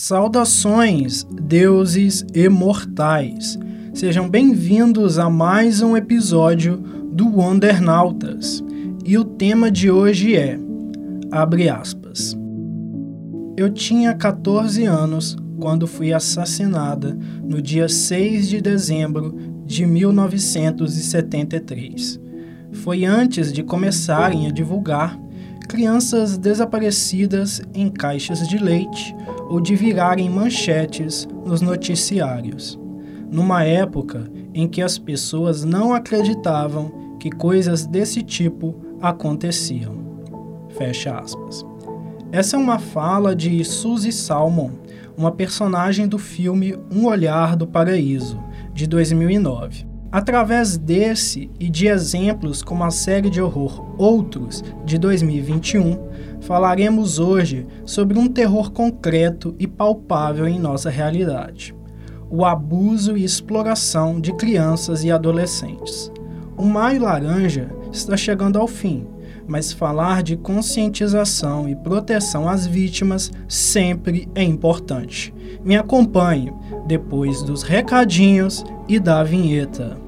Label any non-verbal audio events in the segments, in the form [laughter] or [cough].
Saudações, deuses imortais! Sejam bem-vindos a mais um episódio do Wondernautas. E o tema de hoje é: abre aspas. Eu tinha 14 anos quando fui assassinada no dia 6 de dezembro de 1973. Foi antes de começarem a divulgar crianças desaparecidas em caixas de leite ou de virarem manchetes nos noticiários. Numa época em que as pessoas não acreditavam que coisas desse tipo aconteciam. Fecha aspas. Essa é uma fala de Suzy Salmon, uma personagem do filme Um Olhar do Paraíso, de 2009. Através desse e de exemplos como a série de horror Outros, de 2021, falaremos hoje sobre um terror concreto e palpável em nossa realidade: o abuso e exploração de crianças e adolescentes. O Maio Laranja está chegando ao fim, mas falar de conscientização e proteção às vítimas sempre é importante. Me acompanhe depois dos recadinhos e da vinheta.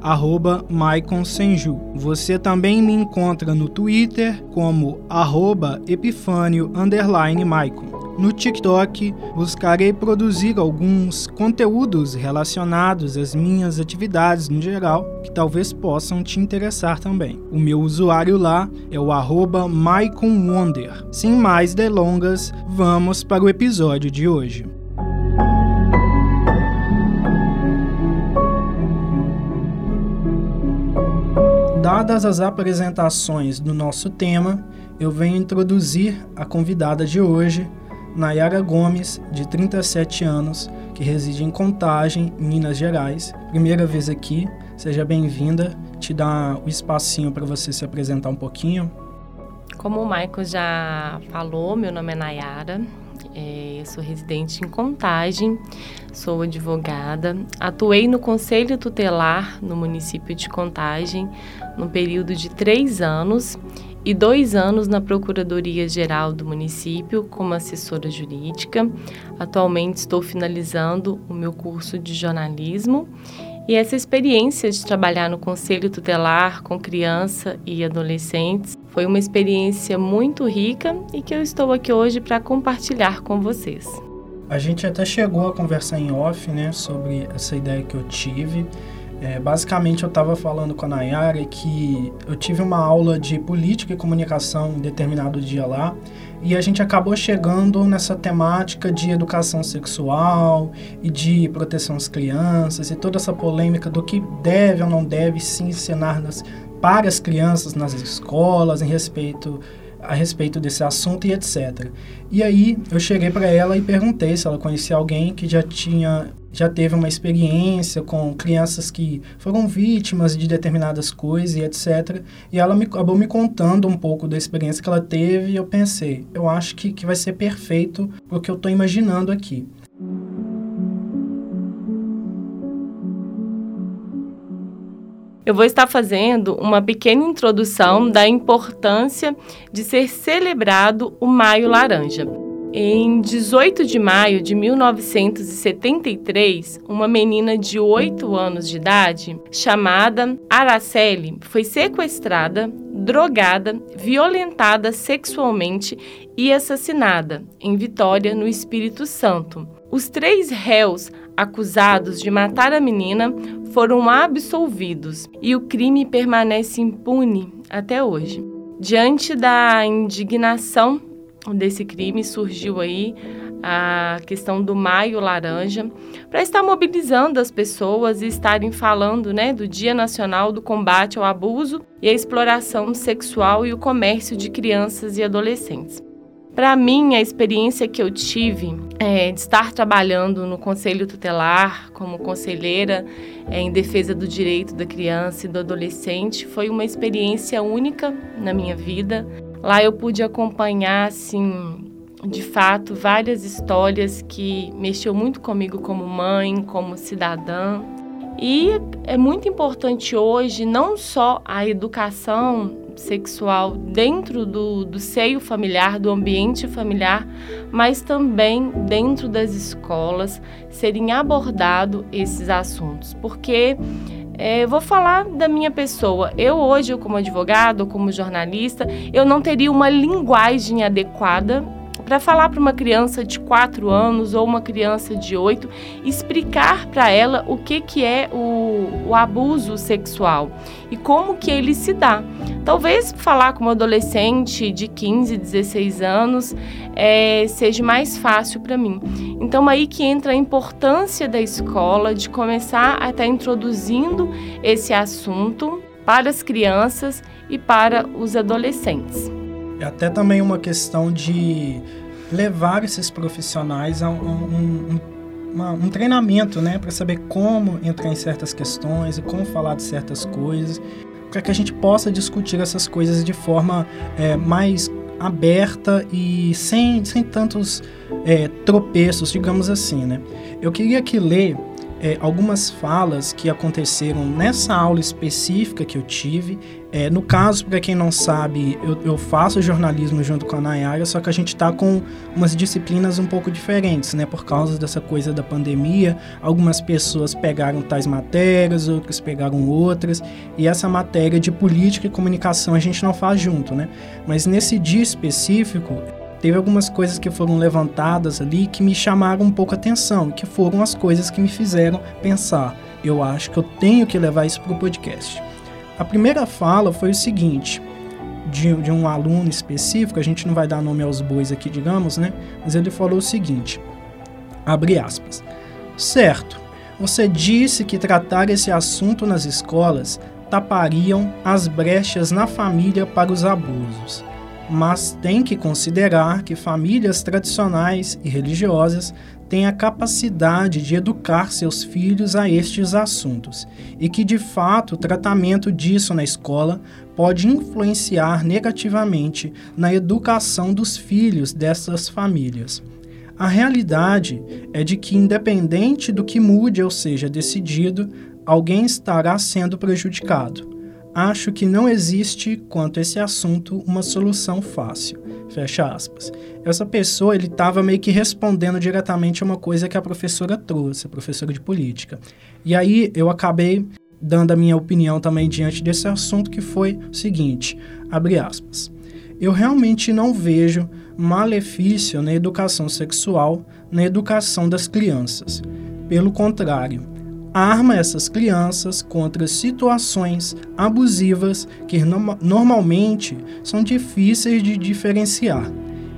arroba Senju. Você também me encontra no Twitter como arroba Epifânio Maicon. No TikTok, buscarei produzir alguns conteúdos relacionados às minhas atividades no geral, que talvez possam te interessar também. O meu usuário lá é o arroba Wonder. Sem mais delongas, vamos para o episódio de hoje. Dadas as apresentações do nosso tema, eu venho introduzir a convidada de hoje, Nayara Gomes, de 37 anos, que reside em Contagem, Minas Gerais. Primeira vez aqui, seja bem-vinda. Te dá o espacinho para você se apresentar um pouquinho. Como o Michael já falou, meu nome é Nayara, é, eu sou residente em Contagem, sou advogada, atuei no Conselho Tutelar no município de Contagem no período de três anos e dois anos na Procuradoria-Geral do município como assessora jurídica. Atualmente estou finalizando o meu curso de jornalismo e essa experiência de trabalhar no Conselho Tutelar com criança e adolescentes foi uma experiência muito rica e que eu estou aqui hoje para compartilhar com vocês. A gente até chegou a conversar em off, né, sobre essa ideia que eu tive. É, basicamente, eu estava falando com a Nayara que eu tive uma aula de política e comunicação em determinado dia lá e a gente acabou chegando nessa temática de educação sexual e de proteção às crianças e toda essa polêmica do que deve ou não deve se ensinar nas, para as crianças nas escolas em respeito a respeito desse assunto e etc. E aí eu cheguei para ela e perguntei se ela conhecia alguém que já tinha já teve uma experiência com crianças que foram vítimas de determinadas coisas e etc. E ela me, acabou me contando um pouco da experiência que ela teve e eu pensei, eu acho que, que vai ser perfeito o que eu estou imaginando aqui. Eu vou estar fazendo uma pequena introdução da importância de ser celebrado o Maio Laranja. Em 18 de maio de 1973, uma menina de 8 anos de idade, chamada Araceli, foi sequestrada, drogada, violentada sexualmente e assassinada em Vitória, no Espírito Santo. Os três réus acusados de matar a menina foram absolvidos e o crime permanece impune até hoje. Diante da indignação desse crime surgiu aí a questão do Maio Laranja, para estar mobilizando as pessoas e estarem falando né, do Dia Nacional do Combate ao Abuso e à Exploração Sexual e o Comércio de Crianças e Adolescentes. Para mim, a experiência que eu tive é, de estar trabalhando no Conselho Tutelar como conselheira é, em defesa do direito da criança e do adolescente foi uma experiência única na minha vida. Lá eu pude acompanhar, assim, de fato, várias histórias que mexeu muito comigo como mãe, como cidadã. E é muito importante hoje não só a educação sexual dentro do, do seio familiar, do ambiente familiar, mas também dentro das escolas serem abordados esses assuntos. Porque é, vou falar da minha pessoa. Eu hoje, como advogado, como jornalista, eu não teria uma linguagem adequada para falar para uma criança de 4 anos ou uma criança de 8, explicar para ela o que, que é o, o abuso sexual e como que ele se dá. Talvez falar com uma adolescente de 15, 16 anos é, seja mais fácil para mim. Então aí que entra a importância da escola de começar a estar tá introduzindo esse assunto para as crianças e para os adolescentes. É até também uma questão de levar esses profissionais a um, um, uma, um treinamento, né, para saber como entrar em certas questões e como falar de certas coisas, para que a gente possa discutir essas coisas de forma é, mais aberta e sem, sem tantos é, tropeços, digamos assim, né? Eu queria aqui ler é, algumas falas que aconteceram nessa aula específica que eu tive. É, no caso, para quem não sabe, eu, eu, faço jornalismo junto com a Nayara, só que a gente está com umas disciplinas um pouco diferentes, né? Por causa dessa coisa da pandemia, algumas pessoas pegaram tais matérias, outras pegaram outras, e essa matéria de política e comunicação a gente não faz junto, né? Mas nesse dia específico, teve algumas coisas que foram levantadas ali que me chamaram um pouco a atenção, que foram as coisas que me fizeram pensar. Eu acho que eu tenho que levar isso para o podcast. A primeira fala foi o seguinte, de, de, um aluno específico, a gente não vai dar nome aos bois aqui, digamos, né? Mas ele falou o seguinte, abre aspas, certo, você disse que tratar esse assunto nas escolas tapariam as brechas na família para os abusos mas tem que considerar que famílias tradicionais e religiosas têm a capacidade de educar seus filhos a estes assuntos e que, de fato, o tratamento disso na escola pode influenciar negativamente na educação dos filhos dessas famílias. A realidade é de que, independente do que mude ou seja decidido, alguém estará sendo prejudicado acho que não existe, quanto a esse assunto, uma solução fácil. Fecha aspas. Essa pessoa, ele estava meio que respondendo diretamente a uma coisa que a professora trouxe, a professora de política. E aí eu acabei dando a minha opinião também diante desse assunto, que foi o seguinte, abre aspas. Eu realmente não vejo malefício na educação sexual, na educação das crianças. Pelo contrário, arma essas crianças contra situações abusivas que no normalmente são difíceis de diferenciar.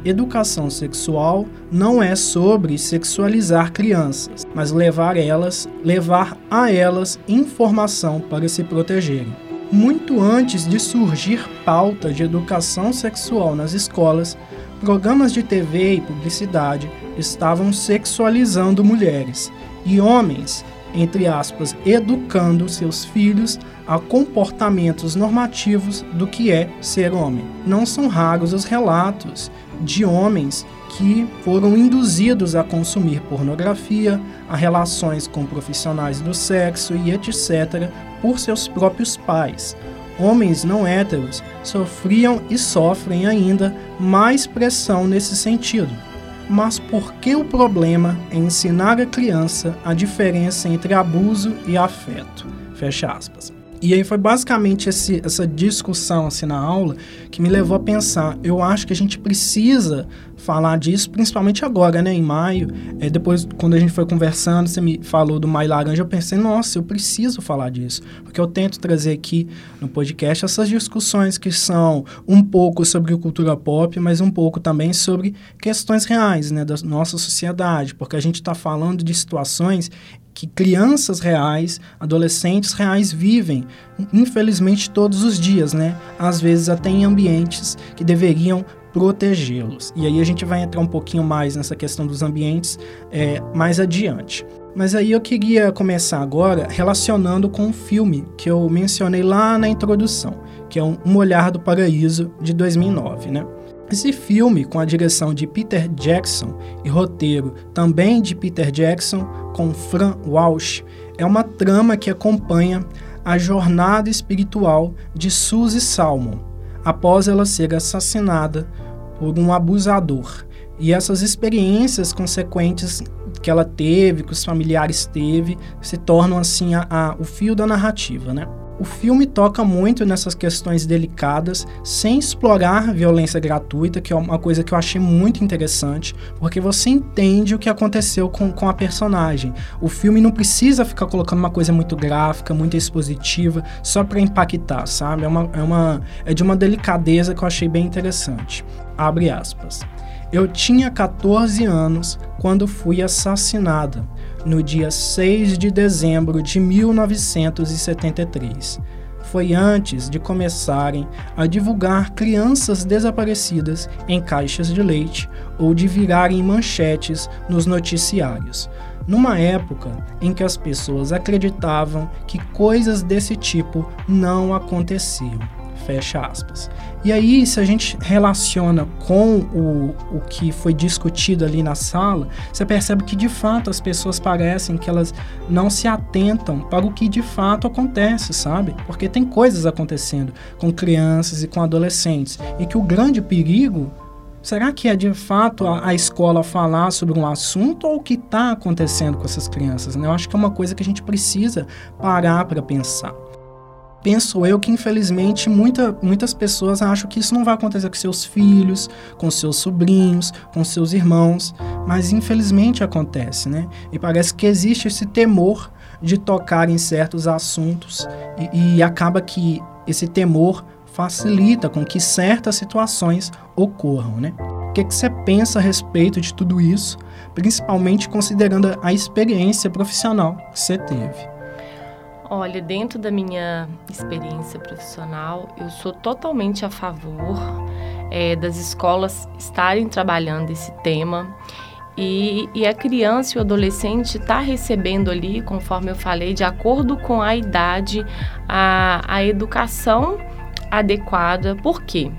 Educação sexual não é sobre sexualizar crianças, mas levar elas, levar a elas informação para se protegerem. Muito antes de surgir pauta de educação sexual nas escolas, programas de TV e publicidade estavam sexualizando mulheres e homens entre aspas, educando seus filhos a comportamentos normativos do que é ser homem. Não são raros os relatos de homens que foram induzidos a consumir pornografia, a relações com profissionais do sexo e etc. por seus próprios pais. Homens não héteros sofriam e sofrem ainda mais pressão nesse sentido mas por que o problema é ensinar a criança a diferença entre abuso e afeto? Fecha aspas. E aí foi basicamente esse, essa discussão assim na aula que me levou a pensar. Eu acho que a gente precisa falar disso, principalmente agora, né, em maio. É, depois, quando a gente foi conversando, você me falou do Maio Laranja, eu pensei, nossa, eu preciso falar disso. Porque eu tento trazer aqui no podcast essas discussões que são um pouco sobre cultura pop, mas um pouco também sobre questões reais, né, da nossa sociedade. Porque a gente está falando de situações que crianças reais, adolescentes reais vivem, infelizmente todos os dias, né? Às vezes até em ambientes que deveriam protegê-los. E aí a gente vai entrar um pouquinho mais nessa questão dos ambientes é, mais adiante. Mas aí eu queria começar agora relacionando com um filme que eu mencionei lá na introdução, que é Um Olhar do Paraíso, de 2009, né? Esse filme, com a direção de Peter Jackson e roteiro também de Peter Jackson, com Fran Walsh, é uma trama que acompanha a jornada espiritual de Suzy Salmon, após ela ser assassinada por um abusador. E essas experiências consequentes que ela teve, que os familiares teve, se tornam assim a, a, o fio da narrativa, né? O filme toca muito nessas questões delicadas, sem explorar violência gratuita, que é uma coisa que eu achei muito interessante, porque você entende o que aconteceu com, com a personagem. O filme não precisa ficar colocando uma coisa muito gráfica, muito expositiva, só para impactar, sabe? É, uma, é, uma, é de uma delicadeza que eu achei bem interessante. Abre aspas. Eu tinha 14 anos quando fui assassinada no dia 6 de dezembro de 1973. Foi antes de começarem a divulgar crianças desaparecidas em caixas de leite ou de virarem manchetes nos noticiários, numa época em que as pessoas acreditavam que coisas desse tipo não aconteciam. Fecha aspas. E aí, se a gente relaciona com o, o que foi discutido ali na sala, você percebe que de fato as pessoas parecem que elas não se atentam para o que de fato acontece, sabe? Porque tem coisas acontecendo com crianças e com adolescentes. E que o grande perigo Será que é de fato a, a, escola falar sobre um assunto ou o que está acontecendo com essas crianças? Né? Eu acho que é uma coisa que a gente precisa parar para pensar penso eu que infelizmente muita, muitas pessoas acham que isso não vai acontecer com seus filhos, com seus sobrinhos, com seus irmãos, mas infelizmente acontece, né? E parece que existe esse temor de tocar em certos assuntos e, e acaba que esse temor facilita com que certas situações ocorram, né? O que, que você pensa a respeito de tudo isso, principalmente considerando a experiência profissional que você teve? Olha, dentro da minha experiência profissional, eu sou totalmente a favor é, das escolas estarem trabalhando esse tema. E, e, a criança e o adolescente está recebendo ali, conforme eu falei, de acordo com a idade, a, a educação adequada. Por quê?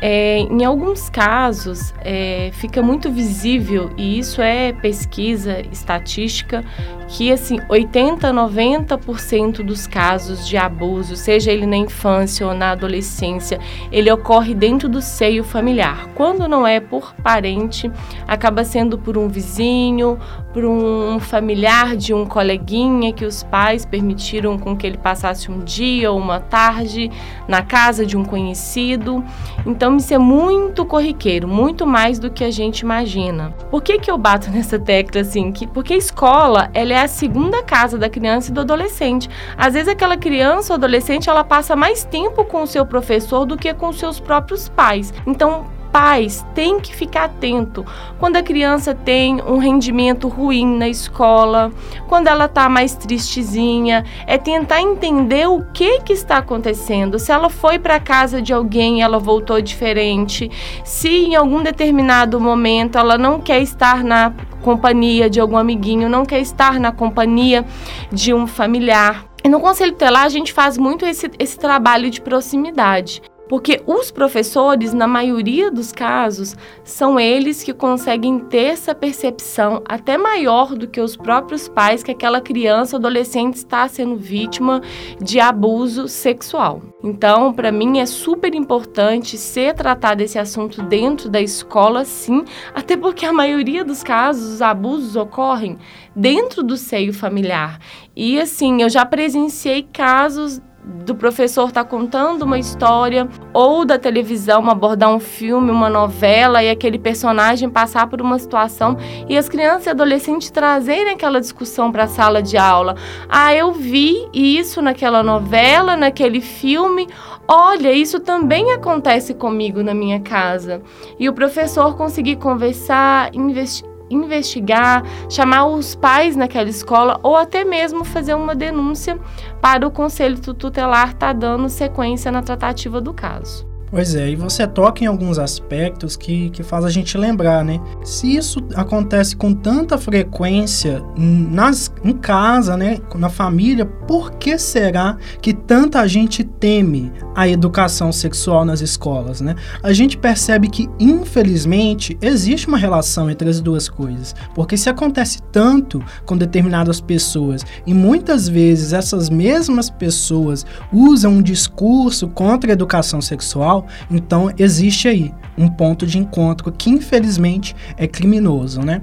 É, em alguns casos, é, fica muito visível, e isso é pesquisa estatística, que assim, 80, 90% dos casos de abuso, seja ele na infância ou na adolescência, ele ocorre dentro do seio familiar. Quando não é por parente, acaba sendo por um vizinho, por um familiar de um coleguinha que os pais permitiram com que ele passasse um dia ou uma tarde na casa de um conhecido. Então isso é muito corriqueiro, muito mais do que a gente imagina. Por que que eu bato [laughs] nessa tecla assim? Que porque a escola, ela é a segunda casa da criança e do adolescente. Às vezes aquela criança ou adolescente ela passa mais tempo com o seu professor do que com seus próprios pais. Então, pais têm que ficar atento quando a criança tem um rendimento ruim na escola, quando ela está mais tristezinha, é tentar entender o que que está acontecendo. Se ela foi para casa de alguém, ela voltou diferente. Se em algum determinado momento ela não quer estar na companhia de algum amiguinho, não quer estar na companhia de um familiar. E no Conselho Tutelar a gente faz muito esse, esse trabalho de proximidade. Porque os professores, na maioria dos casos, são eles que conseguem ter essa percepção até maior do que os próprios pais que aquela criança ou adolescente está sendo vítima de abuso sexual. Então, para mim é super importante ser tratado esse assunto dentro da escola, sim, até porque a maioria dos casos, os abusos ocorrem dentro do seio familiar. E assim, eu já presenciei casos do professor estar tá contando uma história ou da televisão abordar um filme, uma novela e aquele personagem passar por uma situação e as crianças e adolescentes trazerem aquela discussão para a sala de aula. Ah, eu vi isso naquela novela, naquele filme. Olha, isso também acontece comigo na minha casa. E o professor conseguir conversar, investigar investigar, chamar os pais naquela escola ou até mesmo fazer uma denúncia para o conselho tutelar estar tá dando sequência na tratativa do caso. Pois é, e você toca em alguns aspectos que, que faz a gente lembrar, né? Se isso acontece com tanta frequência nas, em casa, né, na família, por que será que tanta gente teme a educação sexual nas escolas, né? A gente percebe que, infelizmente, existe uma relação entre as duas coisas, porque se acontece tanto com determinadas pessoas e muitas vezes essas mesmas pessoas usam um discurso contra a educação sexual, então existe aí um ponto de encontro que infelizmente é criminoso, né?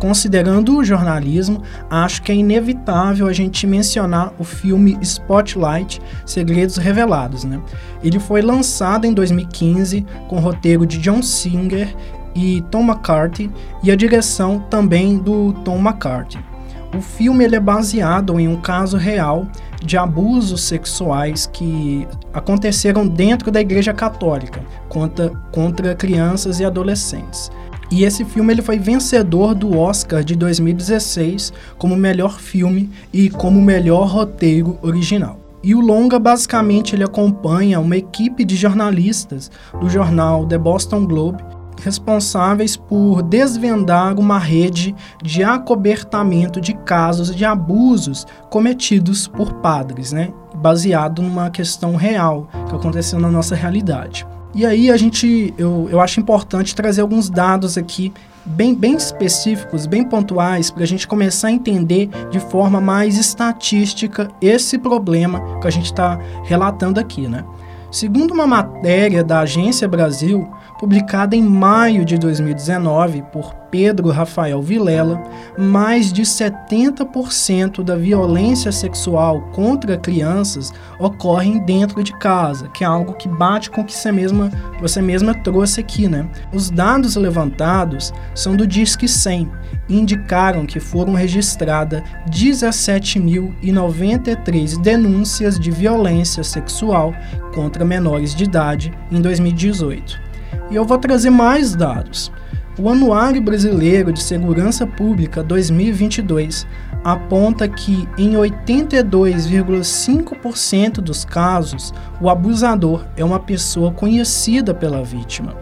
Considerando o jornalismo, acho que é inevitável a gente mencionar o filme Spotlight Segredos Revelados. Né? Ele foi lançado em 2015 com o roteiro de John Singer e Tom McCarthy e a direção também do Tom McCarthy. O filme ele é baseado em um caso real de abusos sexuais que aconteceram dentro da Igreja Católica contra, contra crianças e adolescentes. E esse filme ele foi vencedor do Oscar de 2016 como melhor filme e como melhor roteiro original. E o longa basicamente ele acompanha uma equipe de jornalistas do jornal The Boston Globe responsáveis por desvendar uma rede de acobertamento de casos de abusos cometidos por padres, né? baseado numa questão real que aconteceu na nossa realidade. E aí a gente, eu, eu acho importante trazer alguns dados aqui bem, bem específicos, bem pontuais, para a gente começar a entender de forma mais estatística esse problema que a gente está relatando aqui, né? Segundo uma matéria da Agência Brasil, publicada em maio de 2019 por Pedro Rafael Vilela, mais de 70% da violência sexual contra crianças ocorrem dentro de casa, que é algo que bate com o que você mesma, você mesma trouxe aqui, né? Os dados levantados são do Disque 100 e indicaram que foram registradas 17.093 denúncias de violência sexual contra menores de idade em 2018. E eu vou trazer mais dados. O Anuário Brasileiro de Segurança Pública 2022 aponta que em 82,5% dos casos, o abusador é uma pessoa conhecida pela vítima.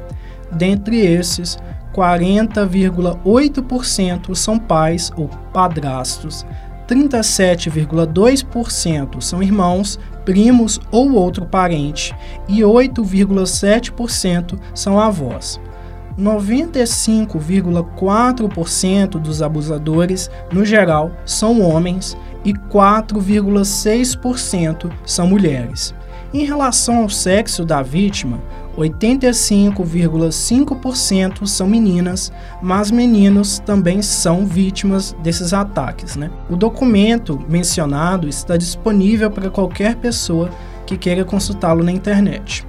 Dentre esses, 40,8% são pais ou padrastos, 37,2% são irmãos, primos ou outro parente e 8,7% são avós. 95,4% dos abusadores, no geral, são homens e 4,6% são mulheres. Em relação ao sexo da vítima, 85,5% são meninas, mas meninos também são vítimas desses ataques. Né? O documento mencionado está disponível para qualquer pessoa que queira consultá-lo na internet.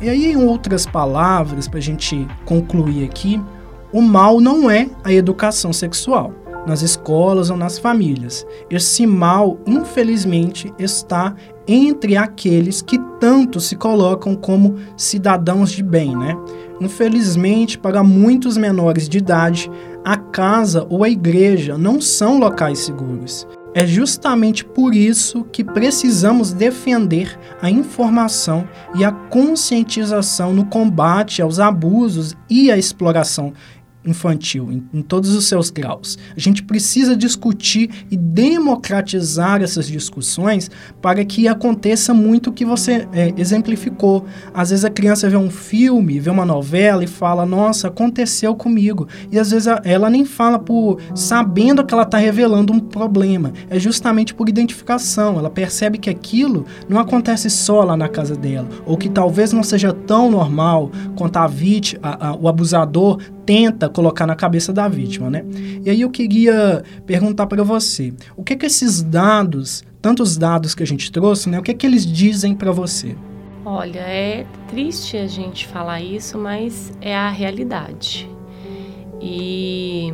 E aí, em outras palavras, para a gente concluir aqui, o mal não é a educação sexual nas escolas ou nas famílias. Esse mal, infelizmente, está entre aqueles que tanto se colocam como cidadãos de bem, né? Infelizmente, para muitos menores de idade, a casa ou a igreja não são locais seguros. É justamente por isso que precisamos defender a informação e a conscientização no combate aos abusos e à exploração infantil, em, em, todos os seus graus. A gente precisa discutir e democratizar essas discussões para que aconteça muito o que você é, exemplificou. Às vezes a criança vê um filme, vê uma novela e fala: Nossa, aconteceu comigo. E às vezes ela nem fala por sabendo que ela está revelando um problema. É justamente por identificação. Ela percebe que aquilo não acontece só lá na casa dela, ou que talvez não seja tão normal quanto a vítima, a, a, o abusador tenta colocar na cabeça da vítima, né? E aí eu queria perguntar para você, o que que esses dados, tantos dados que a gente trouxe, né? O que que eles dizem para você? Olha, é triste a gente falar isso, mas é a realidade. E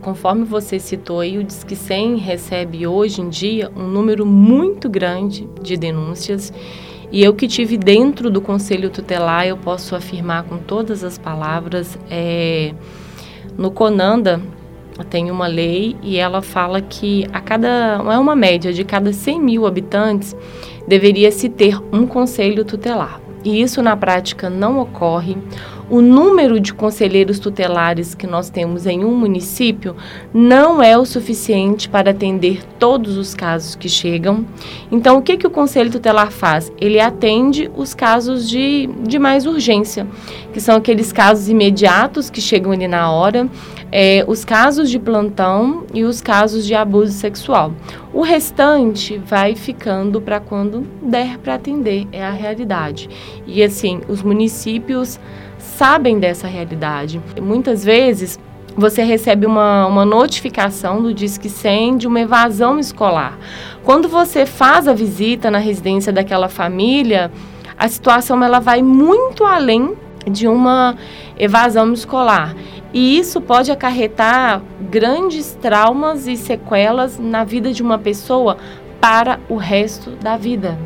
conforme você citou aí, o Disque 100 recebe hoje em dia um número muito grande de denúncias. E eu que tive dentro do Conselho Tutelar, eu posso afirmar com todas as palavras, é, no Conanda tem uma lei e ela fala que a cada, é uma média de cada 100 mil habitantes, deveria se ter um conselho tutelar. E isso na prática não ocorre o número de conselheiros tutelares que nós temos em um município não é o suficiente para atender todos os casos que chegam. Então, o que, que o conselho tutelar faz? Ele atende os casos de, de mais urgência, que são aqueles casos imediatos que chegam ali na hora, é, os casos de plantão e os casos de abuso sexual. O restante vai ficando para quando der para atender, é a realidade. E assim, os municípios sabem dessa realidade. Muitas vezes você recebe uma, uma notificação do Disque 100 de uma evasão escolar. Quando você faz a visita na residência daquela família, a situação ela vai muito além de uma evasão escolar. E isso pode acarretar grandes traumas e sequelas na vida de uma pessoa para o resto da vida.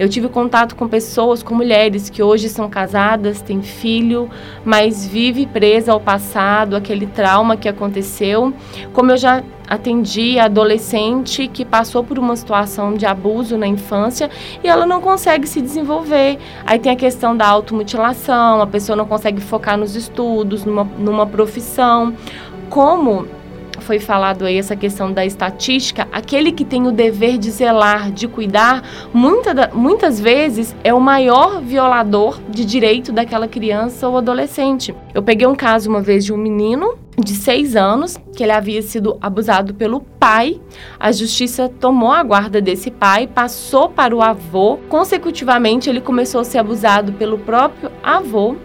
Eu tive contato com pessoas, com mulheres que hoje são casadas, têm filho, mas vive presa ao passado, aquele trauma que aconteceu. Como eu já atendi adolescente que passou por uma situação de abuso na infância e ela não consegue se desenvolver. Aí tem a questão da automutilação, a pessoa não consegue focar nos estudos, numa, numa profissão. Como foi falado aí essa questão da estatística, aquele que tem o dever de zelar, de cuidar, muita, muitas vezes é o maior violador de direito daquela criança ou adolescente. Eu peguei um caso uma vez de um menino de seis anos, que ele havia sido abusado pelo pai. A justiça tomou a guarda desse pai, passou para o avô. Consecutivamente, ele começou a ser abusado pelo próprio avô,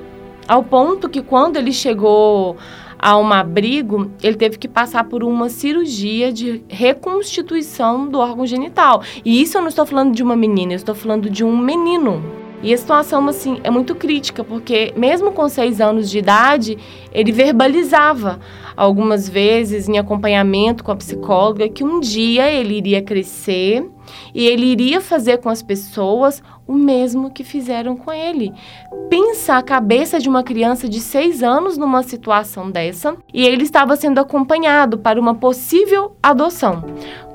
ao ponto que quando ele chegou a um abrigo, ele teve que passar por uma cirurgia de reconstituição do órgão genital. E isso eu não estou falando de uma menina, eu estou falando de um menino. E a situação, assim, é muito crítica, porque mesmo com seis anos de idade, ele verbalizava algumas vezes em acompanhamento com a psicóloga que um dia ele iria crescer e ele iria fazer com as pessoas o mesmo que fizeram com ele. Pensa a cabeça de uma criança de seis anos numa situação dessa e ele estava sendo acompanhado para uma possível adoção.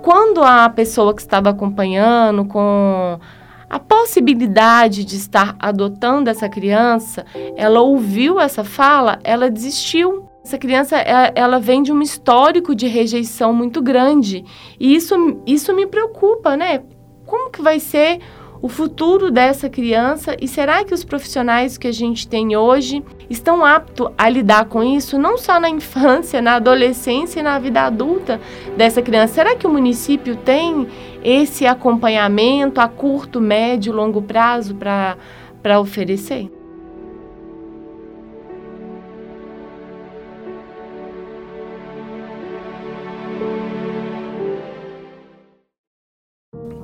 Quando a pessoa que estava acompanhando com a possibilidade de estar adotando essa criança, ela ouviu essa fala, ela desistiu. Essa criança, ela, ela vem de um histórico de rejeição muito grande. E isso, isso me preocupa, né? Como que vai ser o futuro dessa criança e será que os profissionais que a gente tem hoje estão aptos a lidar com isso, não só na infância, na adolescência e na vida adulta dessa criança? Será que o município tem esse acompanhamento a curto, médio, longo prazo para oferecer?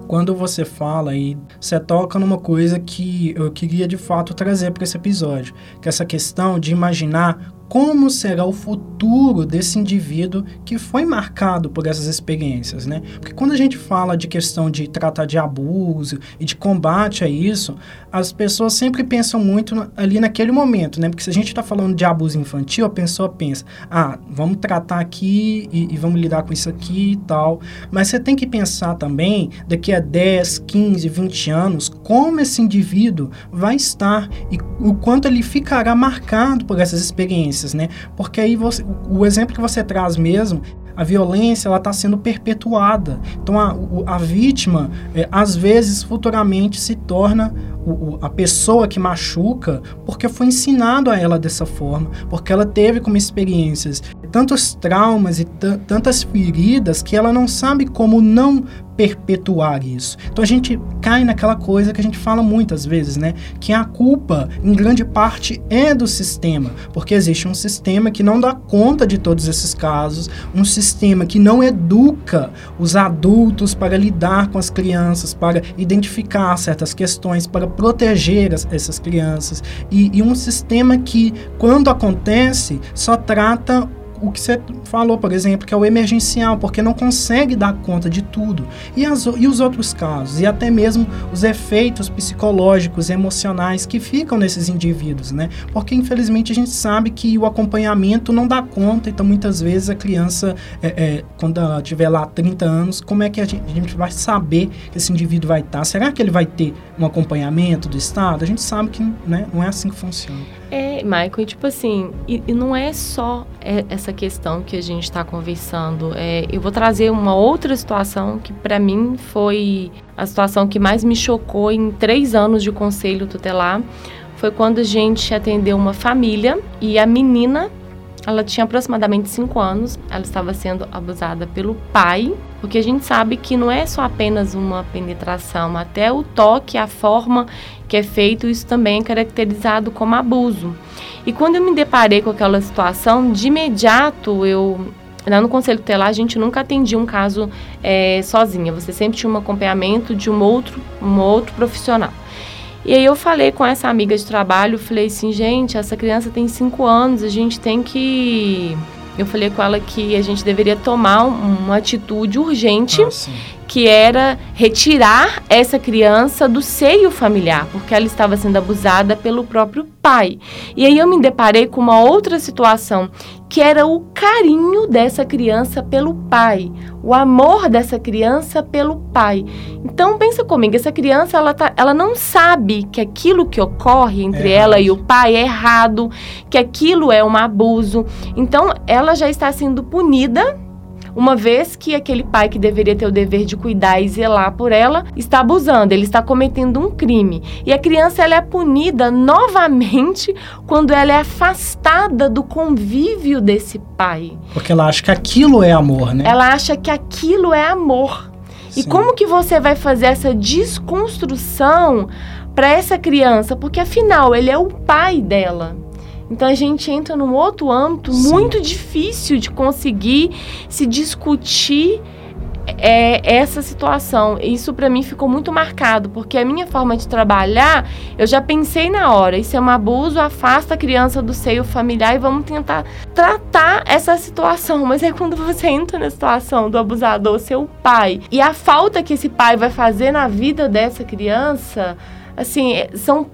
quando você fala e você toca numa coisa que eu queria de fato trazer para esse episódio, que é essa questão de imaginar como será o futuro desse indivíduo que foi marcado por essas experiências, né? Porque quando a gente fala de questão de tratar de abuso e de combate a isso, as pessoas sempre pensam muito ali naquele momento, né? Porque se a gente está falando de abuso infantil, a pessoa pensa, ah, vamos tratar aqui e, e vamos lidar com isso aqui e tal. Mas você tem que pensar também, daqui a 10, 15, 20 anos, como esse indivíduo vai estar e o quanto ele ficará marcado por essas experiências violências, né? Porque aí você, o exemplo que você traz mesmo a violência ela está sendo perpetuada. Então a, a vítima, é, às vezes, futuramente se torna o, o, a pessoa que machuca porque foi ensinado a ela dessa forma, porque ela teve como experiências tantos traumas e tantas feridas que ela não sabe como não perpetuar isso. Então a gente cai naquela coisa que a gente fala muitas vezes, né? Que a culpa, em grande parte, é do sistema, porque existe um sistema que não dá conta de todos esses casos, um sistema que não educa os adultos para lidar com as crianças, para identificar certas questões, para proteger as, essas crianças, e, e um sistema que, quando acontece, só trata o que você falou, por exemplo, que é o emergencial, porque não consegue dar conta de tudo. E, as, e os outros casos, e até mesmo os efeitos psicológicos, emocionais que ficam nesses indivíduos, né? Porque infelizmente a gente sabe que o acompanhamento não dá conta, então muitas vezes a criança, é, é, quando ela tiver lá 30 anos, como é que a gente, a gente vai saber que esse indivíduo vai estar? Será que ele vai ter um acompanhamento do Estado? A gente sabe que né, não é assim que funciona. É, Michael, e tipo assim, e, e não é só é, essa questão que a gente está conversando. É, eu vou trazer uma outra situação que para mim foi a situação que mais me chocou em três anos de conselho tutelar. Foi quando a gente atendeu uma família e a menina ela tinha aproximadamente 5 anos, ela estava sendo abusada pelo pai, porque a gente sabe que não é só apenas uma penetração, até o toque, a forma que é feito, isso também é caracterizado como abuso. E quando eu me deparei com aquela situação, de imediato eu Lá no Conselho Tutelar, a gente nunca atendia um caso é, sozinha. Você sempre tinha um acompanhamento de um outro, um outro profissional. E aí eu falei com essa amiga de trabalho, falei assim, gente, essa criança tem cinco anos, a gente tem que eu falei com ela que a gente deveria tomar uma atitude urgente, ah, que era retirar essa criança do seio familiar, porque ela estava sendo abusada pelo próprio pai. E aí eu me deparei com uma outra situação, que era o carinho dessa criança pelo pai, o amor dessa criança pelo pai. Então pensa comigo, essa criança ela, tá, ela não sabe que aquilo que ocorre entre é ela e o pai é errado, que aquilo é um abuso. Então ela já está sendo punida uma vez que aquele pai que deveria ter o dever de cuidar e zelar por ela está abusando, ele está cometendo um crime. E a criança ela é punida novamente quando ela é afastada do convívio desse pai. Porque ela acha que aquilo é amor, né? Ela acha que aquilo é amor. Sim. E como que você vai fazer essa desconstrução para essa criança? Porque afinal, ele é o pai dela. Então a gente entra num outro âmbito Sim. muito difícil de conseguir se discutir é, essa situação. Isso para mim ficou muito marcado, porque a minha forma de trabalhar, eu já pensei na hora, isso é um abuso, afasta a criança do seio familiar e vamos tentar tratar essa situação. Mas é quando você entra na situação do abusador, seu pai, e a falta que esse pai vai fazer na vida dessa criança, assim, são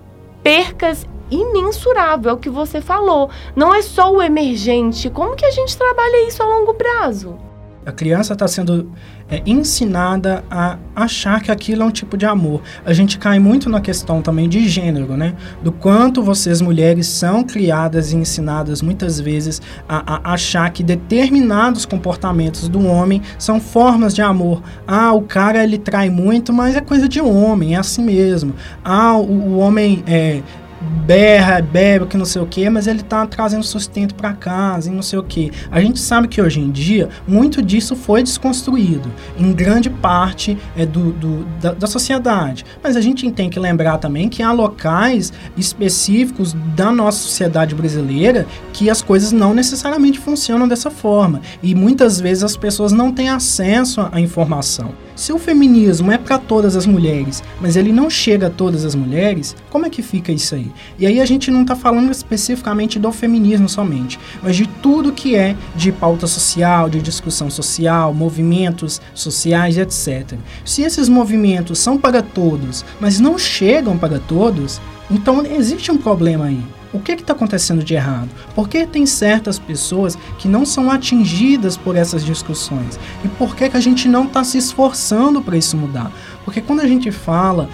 percas imensurável, é o que você falou. Não é só o emergente. Como que a gente trabalha isso a longo prazo? A criança está sendo é, ensinada a achar que aquilo é um tipo de amor. A gente cai muito na questão também de gênero, né? Do quanto vocês mulheres são criadas e ensinadas muitas vezes a, a achar que determinados comportamentos do homem são formas de amor. Ah, o cara ele trai muito, mas é coisa de homem, é assim mesmo. Ah, o, o homem é, berra, bebe, que não sei o que, mas ele tá trazendo sustento para casa e não sei o que. A gente sabe que hoje em dia muito disso foi desconstruído, em grande parte é do, do da, da, sociedade. Mas a gente tem que lembrar também que há locais específicos da nossa sociedade brasileira que as coisas não necessariamente funcionam dessa forma e muitas vezes as pessoas não têm acesso à informação. Se o feminismo é para todas as mulheres, mas ele não chega a todas as mulheres, como é que fica isso aí? E aí a gente não está falando especificamente do feminismo somente, mas de tudo que é de pauta social, de discussão social, movimentos sociais, etc. Se esses movimentos são para todos, mas não chegam para todos, então existe um problema aí. O que está acontecendo de errado? Por que tem certas pessoas que não são atingidas por essas discussões? E por que, que a gente não está se esforçando para isso mudar? Porque quando a gente fala,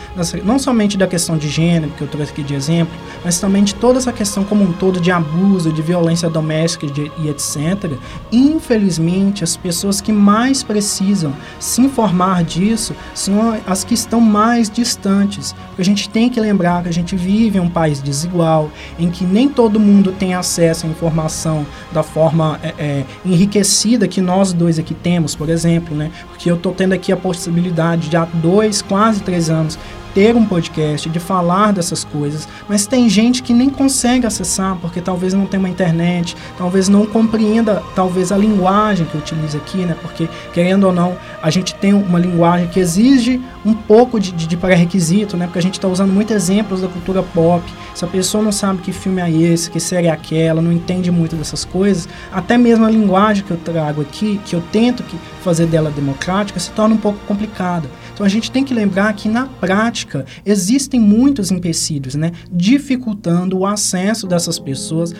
não somente da questão de gênero, que eu trouxe aqui de exemplo, mas também de toda essa questão como um todo de abuso, de violência doméstica de, e etc., infelizmente as pessoas que mais precisam se informar disso são as que estão mais distantes. Porque a gente tem que lembrar que a gente vive em um país desigual, em que nem todo mundo tem acesso à informação da forma é, é, enriquecida que nós dois aqui temos, por exemplo, né? Porque eu estou tendo aqui a possibilidade de há dois, quase três anos ter um podcast, de falar dessas coisas, mas tem gente que nem consegue acessar porque talvez não tenha uma internet, talvez não compreenda talvez a linguagem que eu utilizo aqui, né? Porque querendo ou não, a gente tem uma linguagem que exige um pouco de, de, de pré-requisito, né? Porque a gente está usando muitos exemplos da cultura pop. Se a pessoa não sabe que filme é esse, que série é aquela, não entende muito dessas coisas, até mesmo a linguagem que eu trago aqui, que eu tento que fazer dela democrática, se torna um pouco complicada. Então a gente tem que lembrar que na prática existem muitos empecilhos, né, dificultando o acesso dessas pessoas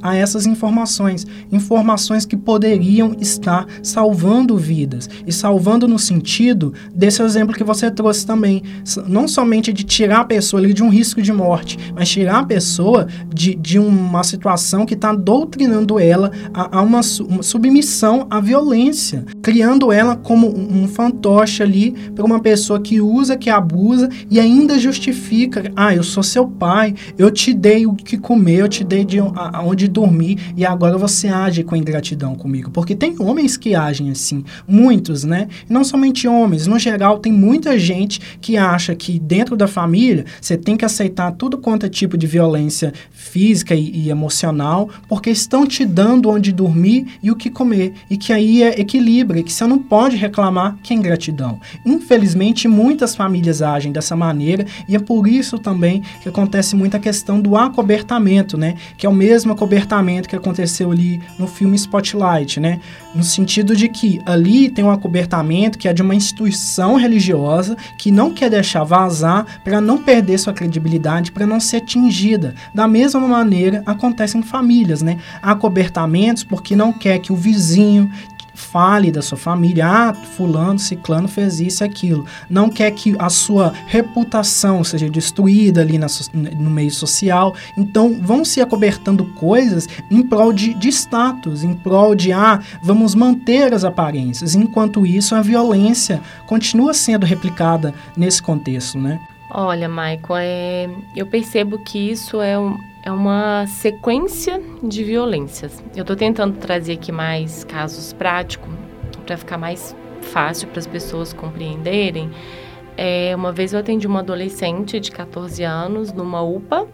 a essas informações, informações que poderiam estar salvando vidas e salvando no sentido desse exemplo que você trouxe também, não somente de tirar a pessoa de um risco de morte, mas tirar a pessoa de, de uma situação que está doutrinando ela a, a uma, uma, submissão à violência, criando ela como um fantoche ali para uma pessoa que usa, que abusa e ainda justifica: ah, eu sou seu pai, eu te dei o que comer, eu te dei de onde dormir e agora você age com ingratidão comigo. Porque tem homens que agem assim, muitos, né? E não somente homens, no geral, tem muita gente que acha que dentro da família você tem que aceitar tudo quanto é tipo de violência física e, e emocional, porque estão te dando onde dormir e o que comer. E que aí é equilíbrio, que você não pode reclamar que é ingratidão. Muitas famílias agem dessa maneira e é por isso também que acontece muita questão do acobertamento, né? Que é o mesmo acobertamento que aconteceu ali no filme Spotlight, né? No sentido de que ali tem um acobertamento que é de uma instituição religiosa que não quer deixar vazar para não perder sua credibilidade, para não ser atingida. Da mesma maneira acontece em famílias, né? Acobertamentos porque não quer que o vizinho fale da sua família, ah, fulano, ciclano fez isso e aquilo. Não quer que a sua reputação seja destruída ali na, no meio social. Então, vão se acobertando coisas em prol de, de status, em prol de, ah, vamos manter as aparências. Enquanto isso, a violência continua sendo replicada nesse contexto, né? Olha, Michael, é, eu percebo que isso é um, é uma sequência de violências. Eu estou tentando trazer aqui mais casos práticos para ficar mais fácil para as pessoas compreenderem. É, uma vez eu atendi uma adolescente de 14 anos numa UPA.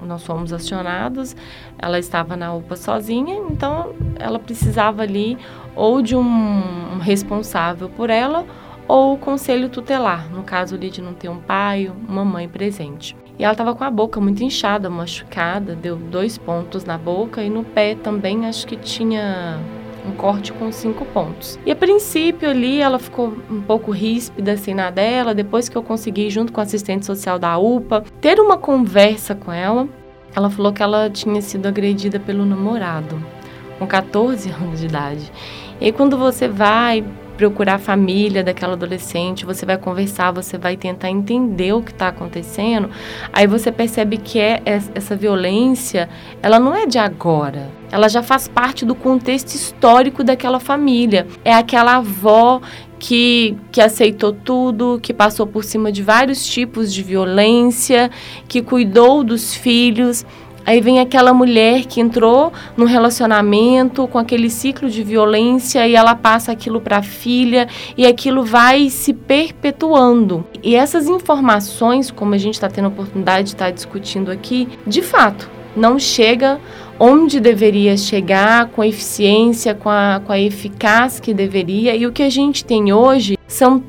Nós fomos acionados. Ela estava na UPA sozinha, então ela precisava ali ou de um, responsável por ela ou o conselho tutelar, no caso ali de não ter um pai, uma mãe presente. E ela estava com a boca muito inchada, machucada, deu dois pontos na boca e no pé também acho que tinha um corte com cinco pontos. E a princípio ali ela ficou um pouco ríspida assim na dela, depois que eu consegui, junto com a assistente social da UPA, ter uma conversa com ela, ela falou que ela tinha sido agredida pelo namorado, com 14 anos de idade. E quando você vai procurar a família daquela adolescente, você vai conversar, você vai tentar entender o que está acontecendo, aí você percebe que é essa violência, ela não é de agora. Ela já faz parte do contexto histórico daquela família. É aquela avó que, que aceitou tudo, que passou por cima de vários tipos de violência, que cuidou dos filhos Aí vem aquela mulher que entrou num relacionamento com aquele ciclo de violência e ela passa aquilo para a filha e aquilo vai se perpetuando. E essas informações, como a gente está tendo a oportunidade de estar tá discutindo aqui, de fato, não chega onde deveria chegar, com a eficiência, com a, com a eficácia que deveria. E o que a gente tem hoje são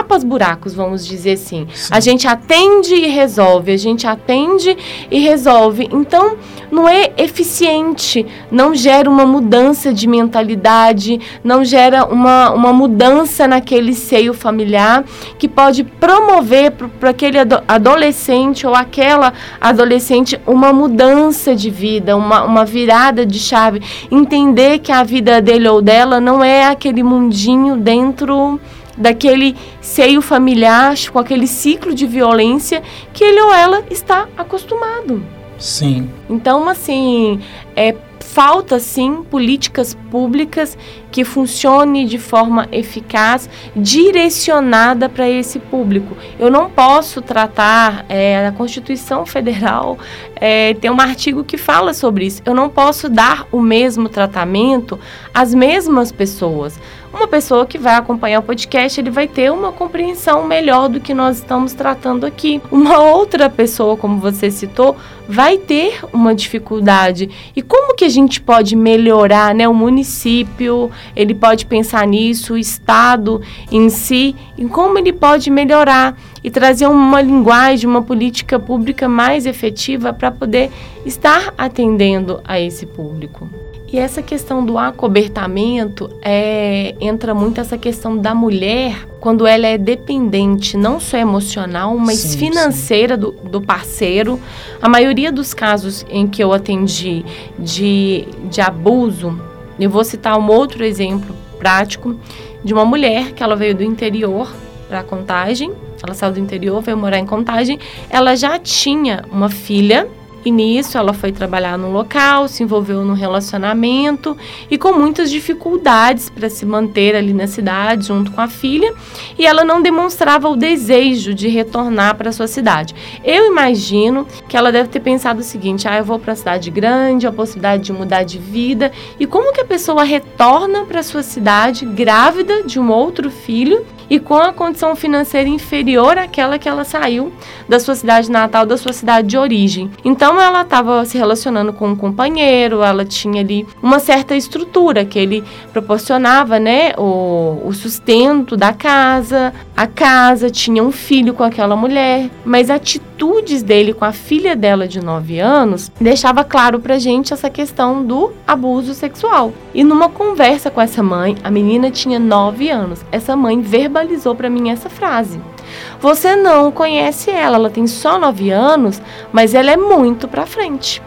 tapa os buracos, vamos dizer assim. Sim. A gente atende e resolve, a gente atende e resolve. Então, não é eficiente, não gera uma mudança de mentalidade, não gera uma, uma mudança naquele seio familiar que pode promover para aquele adolescente ou aquela adolescente uma mudança de vida, uma, uma virada de chave. Entender que a vida dele ou dela não é aquele mundinho dentro daquele seio familiar, com aquele ciclo de violência que ele ou ela está acostumado. Sim. Então, assim, é falta sim políticas públicas que funcione de forma eficaz, direcionada para esse público. Eu não posso tratar é, a Constituição Federal é, tem um artigo que fala sobre isso. Eu não posso dar o mesmo tratamento às mesmas pessoas. Uma pessoa que vai acompanhar o podcast, ele vai ter uma compreensão melhor do que nós estamos tratando aqui. Uma outra pessoa, como você citou, vai ter uma dificuldade. E como que a gente pode melhorar, né? O município, ele pode pensar nisso, o estado em si, em como ele pode melhorar e trazer uma linguagem, uma política pública mais efetiva para poder estar atendendo a esse público. E essa questão do acobertamento é, entra muito essa questão da mulher quando ela é dependente, não só emocional, mas sim, financeira sim. Do, do parceiro. A maioria dos casos em que eu atendi de, de abuso, eu vou citar um outro exemplo prático de uma mulher que ela veio do interior para Contagem. Ela saiu do interior, veio morar em Contagem. Ela já tinha uma filha e nisso ela foi trabalhar no local, se envolveu no relacionamento e com muitas dificuldades para se manter ali na cidade junto com a filha, e ela não demonstrava o desejo de retornar para sua cidade. Eu imagino que ela deve ter pensado o seguinte: "Ah, eu vou para a cidade grande, a possibilidade de mudar de vida, e como que a pessoa retorna para sua cidade grávida de um outro filho e com a condição financeira inferior àquela que ela saiu da sua cidade natal, da sua cidade de origem. Então ela estava se relacionando com um companheiro, ela tinha ali uma certa estrutura que ele proporcionava, né, o, o sustento da casa, a casa, tinha um filho com aquela mulher, mas atitudes dele com a filha dela de 9 anos deixava claro pra gente essa questão do abuso sexual. E numa conversa com essa mãe, a menina tinha 9 anos. Essa mãe verbalizou para mim essa frase. Você não conhece ela, ela tem só 9 anos, mas ela é muito para frente.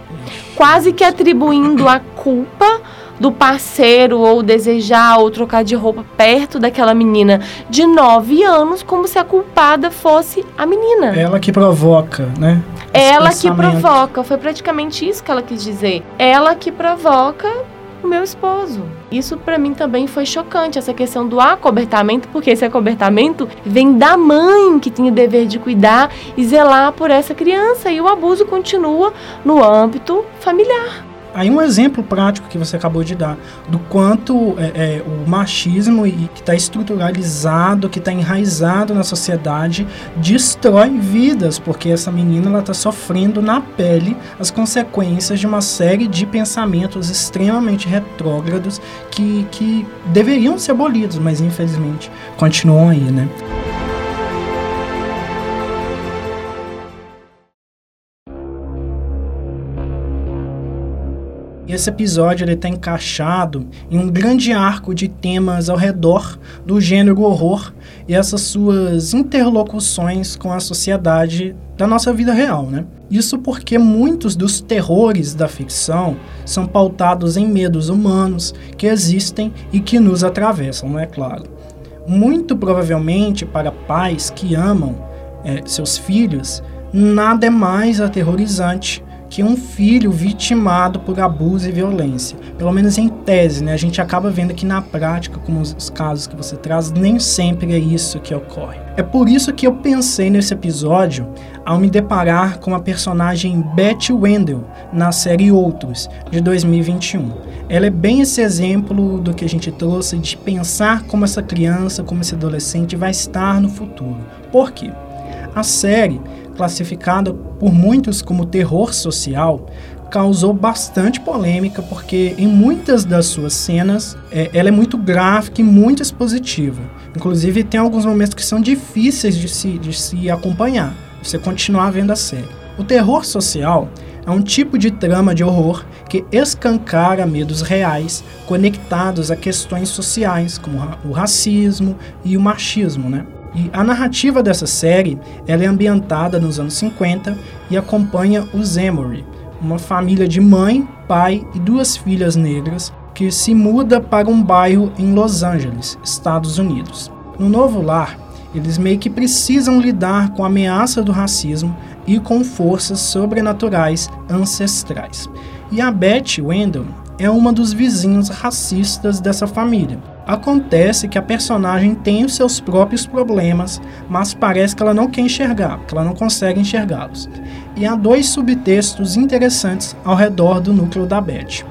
Quase que atribuindo a culpa do parceiro ou desejar ou trocar de roupa perto daquela menina de 9 anos, como se a culpada fosse a menina. Ela que provoca, né? Esse ela pensamento. que provoca, foi praticamente isso que ela quis dizer. Ela que provoca o meu esposo. Isso para mim também foi chocante, essa questão do acobertamento, porque esse acobertamento vem da mãe que tinha o dever de cuidar e zelar por essa criança e o abuso continua no âmbito familiar. Aí um exemplo prático que você acabou de dar do quanto é, é, o machismo e que está estruturalizado, que está enraizado na sociedade, destrói vidas, porque essa menina ela está sofrendo na pele as consequências de uma série de pensamentos extremamente retrógrados que, que deveriam ser abolidos, mas infelizmente continuam aí, né? Esse episódio está encaixado em um grande arco de temas ao redor do gênero horror e essas suas interlocuções com a sociedade da nossa vida real, né? Isso porque muitos dos terrores da ficção são pautados em medos humanos que existem e que nos atravessam, não é claro? Muito provavelmente para pais que amam é, seus filhos, nada é mais aterrorizante que um filho vitimado por abuso e violência. Pelo menos em tese, né? A gente acaba vendo que na prática, como os casos que você traz, nem sempre é isso que ocorre. É por isso que eu pensei nesse episódio ao me deparar com a personagem Betty Wendell na série Outros, de 2021. Ela é bem esse exemplo do que a gente trouxe de pensar como essa criança, como esse adolescente vai estar no futuro. Por quê? A série classificada por muitos como terror social, causou bastante polêmica porque em muitas das suas cenas é, ela é muito gráfica e muito expositiva. Inclusive tem alguns momentos que são difíceis de se, de se acompanhar, você continuar vendo a série. O terror social é um tipo de trama de horror que escancara medos reais conectados a questões sociais, como o racismo e o machismo, né? E a narrativa dessa série ela é ambientada nos anos 50 e acompanha os Emory, uma família de mãe, pai e duas filhas negras que se muda para um bairro em Los Angeles, Estados Unidos. No novo lar, eles meio que precisam lidar com a ameaça do racismo e com forças sobrenaturais ancestrais. E a Beth Wendell é uma dos vizinhos racistas dessa família. Acontece que a personagem tem os seus próprios problemas, mas parece que ela não quer enxergar, que ela não consegue enxergá-los. E há dois subtextos interessantes ao redor do núcleo da Beth.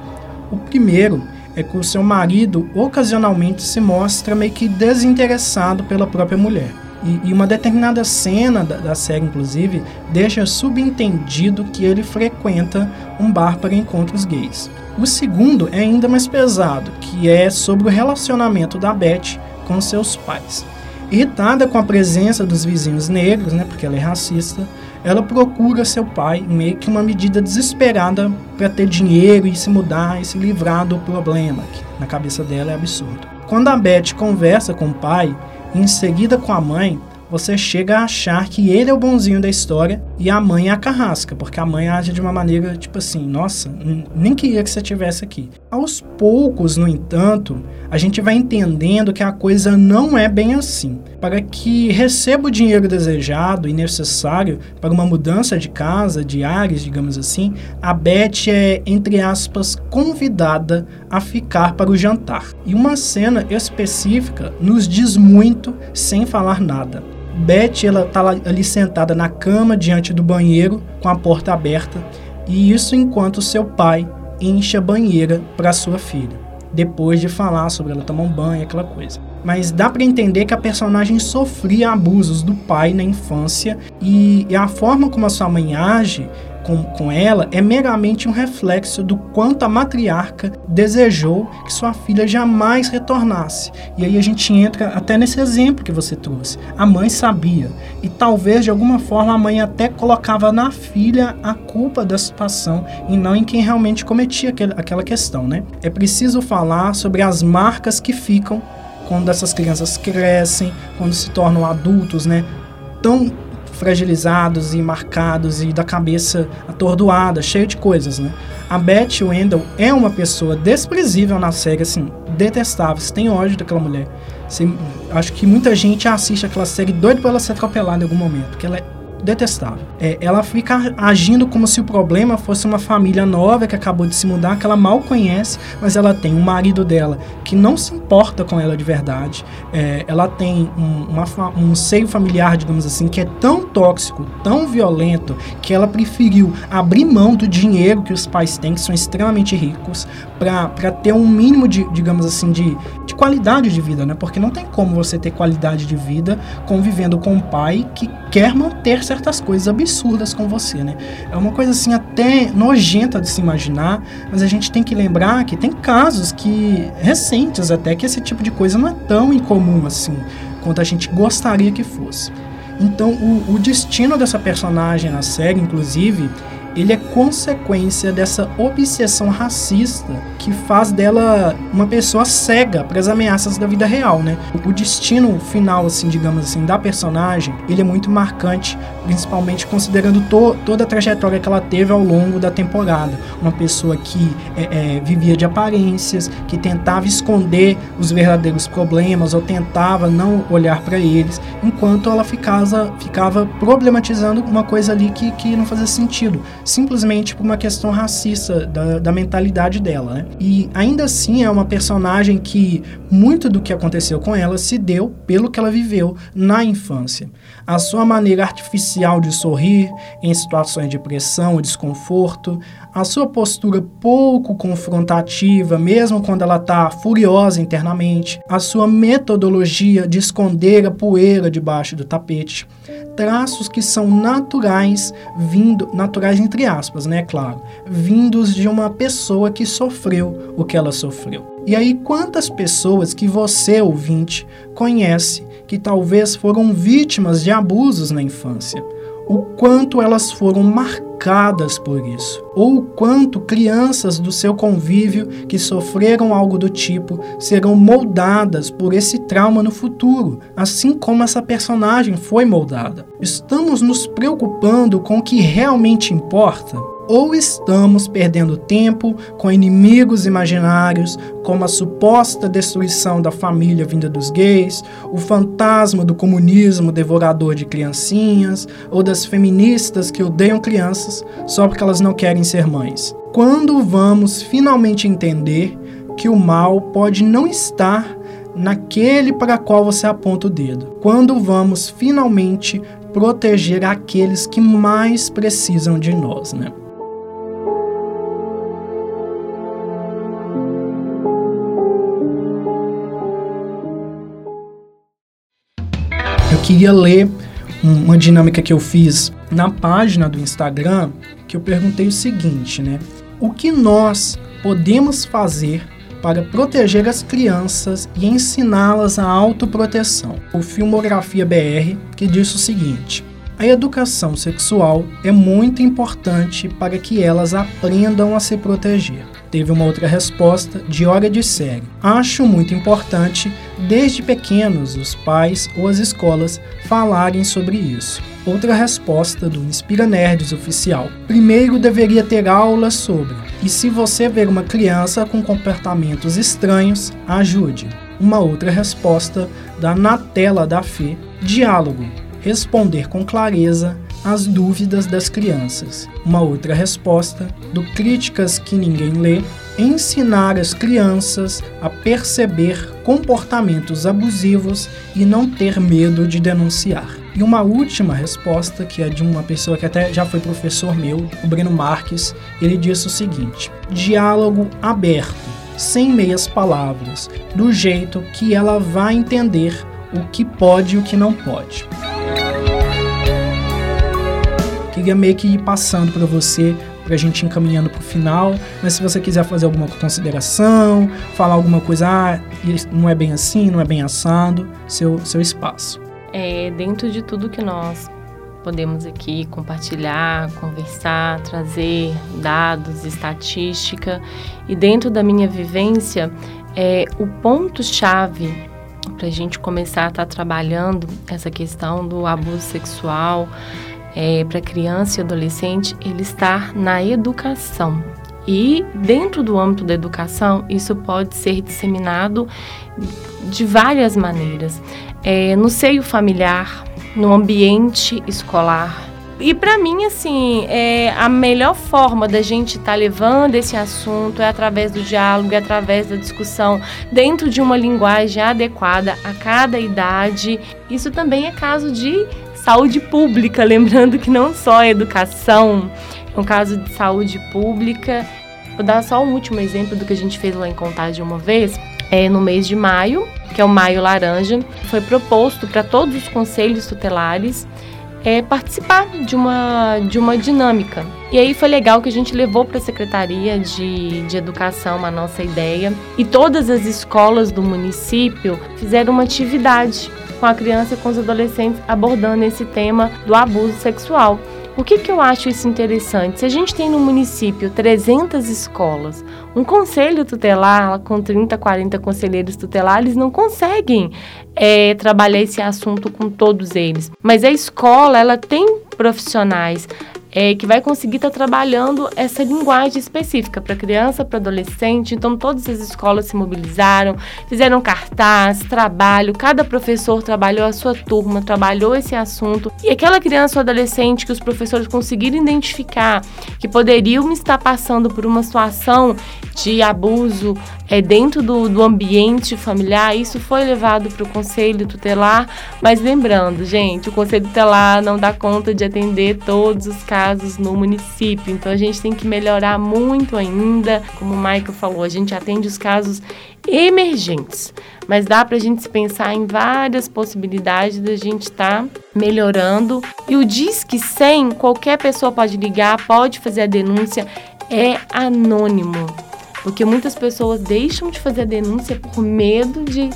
O primeiro é que o seu marido ocasionalmente se mostra meio que desinteressado pela própria mulher. E, e uma determinada cena da, da, série, inclusive, deixa subentendido que ele frequenta um bar para encontros gays. O segundo é ainda mais pesado, que é sobre o relacionamento da Beth com seus pais. Irritada com a presença dos vizinhos negros, né, porque ela é racista, ela procura seu pai, meio que uma medida desesperada para ter dinheiro e se mudar e se livrar do problema, que na cabeça dela é absurdo. Quando a Beth conversa com o pai, em seguida com a mãe, você chega a achar que ele é o bonzinho da história e a mãe é a carrasca, porque a mãe age de uma maneira tipo assim: nossa, nem queria que você estivesse aqui. Aos poucos, no entanto, a gente vai entendendo que a coisa não é bem assim. Para que receba o dinheiro desejado e necessário para uma mudança de casa, de áreas, digamos assim, a Beth é, entre aspas, convidada a ficar para o jantar. E uma cena específica nos diz muito sem falar nada. Beth ela tá ali sentada na cama diante do banheiro com a porta aberta e isso enquanto seu pai enche a banheira para sua filha. Depois de falar sobre ela tomar um banho, aquela coisa. Mas dá para entender que a personagem sofria abusos do pai na infância e, a forma como a sua mãe age com, com ela é meramente um reflexo do quanto a matriarca desejou que sua filha jamais retornasse. E aí a gente entra até nesse exemplo que você trouxe. A mãe sabia. E talvez de alguma forma a mãe até colocava na filha a culpa da situação e não em quem realmente cometia aquele, aquela questão, né? É preciso falar sobre as marcas que ficam quando essas crianças crescem, quando se tornam adultos, né? Tão fragilizados e marcados e da cabeça atordoada, cheio de coisas, né? A Beth Wendell é uma pessoa desprezível na série, assim, detestável. Você tem ódio daquela mulher. Você, acho que muita gente assiste aquela série doido pra ela ser atropelada em algum momento, porque ela é detestável. É, ela fica agindo como se o problema fosse uma família nova que acabou de se mudar, que ela mal conhece, mas ela tem um marido dela que não se importa com ela de verdade. É, ela tem um, uma, um seio familiar, digamos assim, que é tão tóxico, tão violento, que ela preferiu abrir mão do dinheiro que os pais têm, que são extremamente ricos, para ter um mínimo de, digamos assim, de, de qualidade de vida, né? Porque não tem como você ter qualidade de vida convivendo com um pai que quer manter certas coisas absurdas com você, né? É uma coisa assim até nojenta de se imaginar, mas a gente tem que lembrar que tem casos que recentes até que esse tipo de coisa não é tão incomum assim quanto a gente gostaria que fosse. Então, o, o destino dessa personagem na série, inclusive, ele é consequência dessa obsessão racista que faz dela uma pessoa cega para as ameaças da vida real, né? O destino final, assim, digamos assim, da personagem, ele é muito marcante, principalmente considerando to toda a trajetória que ela teve ao longo da temporada. Uma pessoa que é, é, vivia de aparências, que tentava esconder os verdadeiros problemas ou tentava não olhar para eles, enquanto ela ficava, ficava problematizando uma coisa ali que, que não fazia sentido simplesmente por uma questão racista da, da mentalidade dela, né? E ainda assim é uma personagem que muito do que aconteceu com ela se deu pelo que ela viveu na infância. A sua maneira artificial de sorrir em situações de pressão ou desconforto, a sua postura pouco confrontativa, mesmo quando ela está furiosa internamente, a sua metodologia de esconder a poeira debaixo do tapete, traços que são naturais, vindo, naturais entre aspas, né, claro, vindos de uma pessoa que sofreu o que ela sofreu. E aí, quantas pessoas que você, ouvinte, conhece que talvez foram vítimas de abusos na infância? O quanto elas foram marcadas por isso? Ou o quanto crianças do seu convívio que sofreram algo do tipo serão moldadas por esse trauma no futuro, assim como essa personagem foi moldada? Estamos nos preocupando com o que realmente importa? Ou estamos perdendo tempo com inimigos imaginários, como a suposta destruição da família vinda dos gays, o fantasma do comunismo devorador de criancinhas, ou das feministas que odeiam crianças só porque elas não querem ser mães. Quando vamos finalmente entender que o mal pode não estar naquele para qual você aponta o dedo? Quando vamos finalmente proteger aqueles que mais precisam de nós, né? Queria ler uma dinâmica que eu fiz na página do Instagram, que eu perguntei o seguinte, né? O que nós podemos fazer para proteger as crianças e ensiná-las a autoproteção? O Filmografia BR que diz o seguinte: a educação sexual é muito importante para que elas aprendam a se proteger. Teve uma outra resposta de hora de série. Acho muito importante, desde pequenos, os pais ou as escolas falarem sobre isso. Outra resposta do Inspira Nerds oficial. Primeiro deveria ter aulas sobre. E se você ver uma criança com comportamentos estranhos, ajude. Uma outra resposta da Na Tela da Fê. Diálogo responder com clareza às dúvidas das crianças. Uma outra resposta do Críticas que Ninguém Lê, ensinar as crianças a perceber comportamentos abusivos e não ter medo de denunciar. E uma última resposta, que é de uma pessoa que até já foi professor meu, o Breno Marques, ele disse o seguinte: diálogo aberto, sem meias palavras, do jeito que ela vai entender o que pode e o que não pode queria meio que ir passando para você, para a gente encaminhando para o final. Mas se você quiser fazer alguma consideração, falar alguma coisa, ah, não é bem assim, não é bem assado, seu, seu espaço. É, dentro de tudo que nós podemos aqui compartilhar, conversar, trazer dados, estatística, e dentro da minha vivência, é, o ponto-chave para a gente começar a estar tá trabalhando essa questão do abuso sexual, é, para criança e adolescente, ele está na educação. E dentro do âmbito da educação, isso pode ser disseminado de várias maneiras. É, no seio familiar, no ambiente escolar. E para mim, assim, é, a melhor forma da gente estar tá levando esse assunto é através do diálogo, é através da discussão, dentro de uma linguagem adequada a cada idade. Isso também é caso de saúde pública, [laughs] lembrando que não só a educação, é um caso de saúde pública. Vou dar só um último exemplo do que a gente fez lá em Contagem uma vez. É, no mês de maio, que é o Maio Laranja, foi proposto para todos os conselhos tutelares é, participar de uma, de uma dinâmica. E aí foi legal que a gente levou para a Secretaria de, de Educação a nossa ideia e todas as escolas do município fizeram uma atividade com a criança e com os adolescentes abordando esse tema do abuso sexual. Por que, que eu acho isso interessante? Se a gente tem no município 300 escolas, um conselho tutelar com 30, 40 conselheiros tutelares não conseguem é, trabalhar esse assunto com todos eles. Mas a escola, ela tem profissionais, é, que vai conseguir estar tá trabalhando essa linguagem específica para criança, para adolescente. Então, todas as escolas se mobilizaram, fizeram cartaz, trabalho, cada professor trabalhou a sua turma, trabalhou esse assunto. E aquela criança ou adolescente que os professores conseguiram identificar que poderiam estar passando por uma situação de abuso é, dentro do, do ambiente familiar, isso foi levado para o conselho tutelar. Mas lembrando, gente, o conselho tutelar não dá conta de atender todos os casos casos no município. Então a gente tem que melhorar muito ainda. Como o Michael falou, a gente atende os casos emergentes. Mas dá para a gente pensar em várias possibilidades da gente estar tá melhorando. E o Disque 100, qualquer pessoa pode ligar, pode fazer a denúncia, é anônimo porque muitas pessoas deixam de fazer a denúncia por medo de,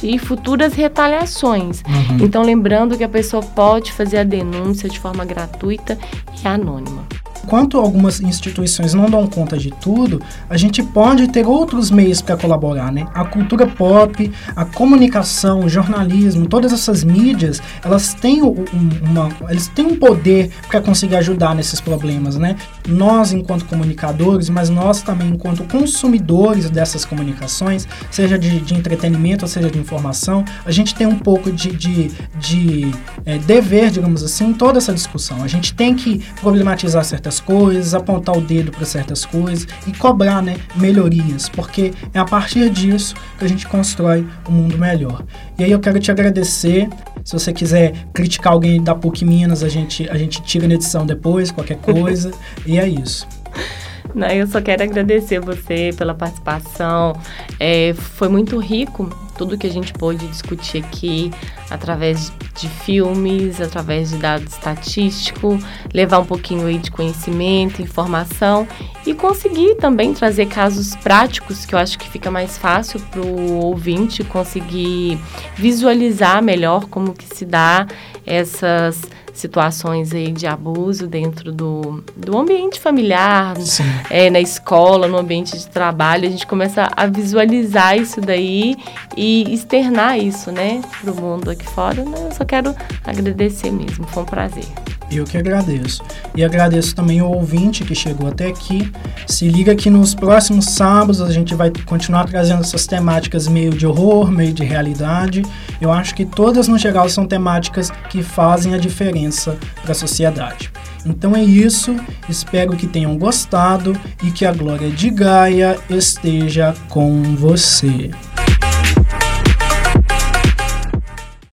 de futuras retaliações. Uhum. Então, lembrando que a pessoa pode fazer a denúncia de forma gratuita e anônima. Enquanto algumas instituições não dão conta de tudo, a gente pode ter outros meios para colaborar, né? A cultura pop, a comunicação, o jornalismo, todas essas mídias, elas têm, um, uma, eles têm um poder para conseguir ajudar nesses problemas, né? Nós, enquanto comunicadores, mas nós também, enquanto consumidores dessas comunicações, seja de, de entretenimento, seja de informação, a gente tem um pouco de, de, de é, dever, digamos assim, em toda essa discussão. A gente tem que problematizar certas coisas, apontar o dedo para certas coisas e cobrar né, melhorias, porque é a partir disso que a gente constrói um mundo melhor. E aí eu quero te agradecer. Se você quiser criticar alguém da PUC Minas, a gente, a gente tira na edição depois, qualquer coisa. [laughs] e é isso. Não, eu só quero agradecer você pela participação. É, foi muito rico tudo que a gente pôde discutir aqui através de filmes, através de dados estatísticos, levar um pouquinho aí de conhecimento, informação e conseguir também trazer casos práticos que eu acho que fica mais fácil para o ouvinte conseguir visualizar melhor como que se dá essas situações aí de abuso dentro do, do ambiente familiar, é, na escola, no ambiente de trabalho. A gente começa a visualizar isso daí e externar isso, né, para o mundo aqui fora. Né? Eu só quero agradecer mesmo, foi um prazer. Eu que agradeço. E agradeço também o ouvinte que chegou até aqui. Se liga que nos próximos sábados a gente vai continuar trazendo essas temáticas meio de horror, meio de realidade. Eu acho que todas no geral são temáticas que fazem a diferença para a sociedade. Então é isso, espero que tenham gostado e que a glória de Gaia esteja com você.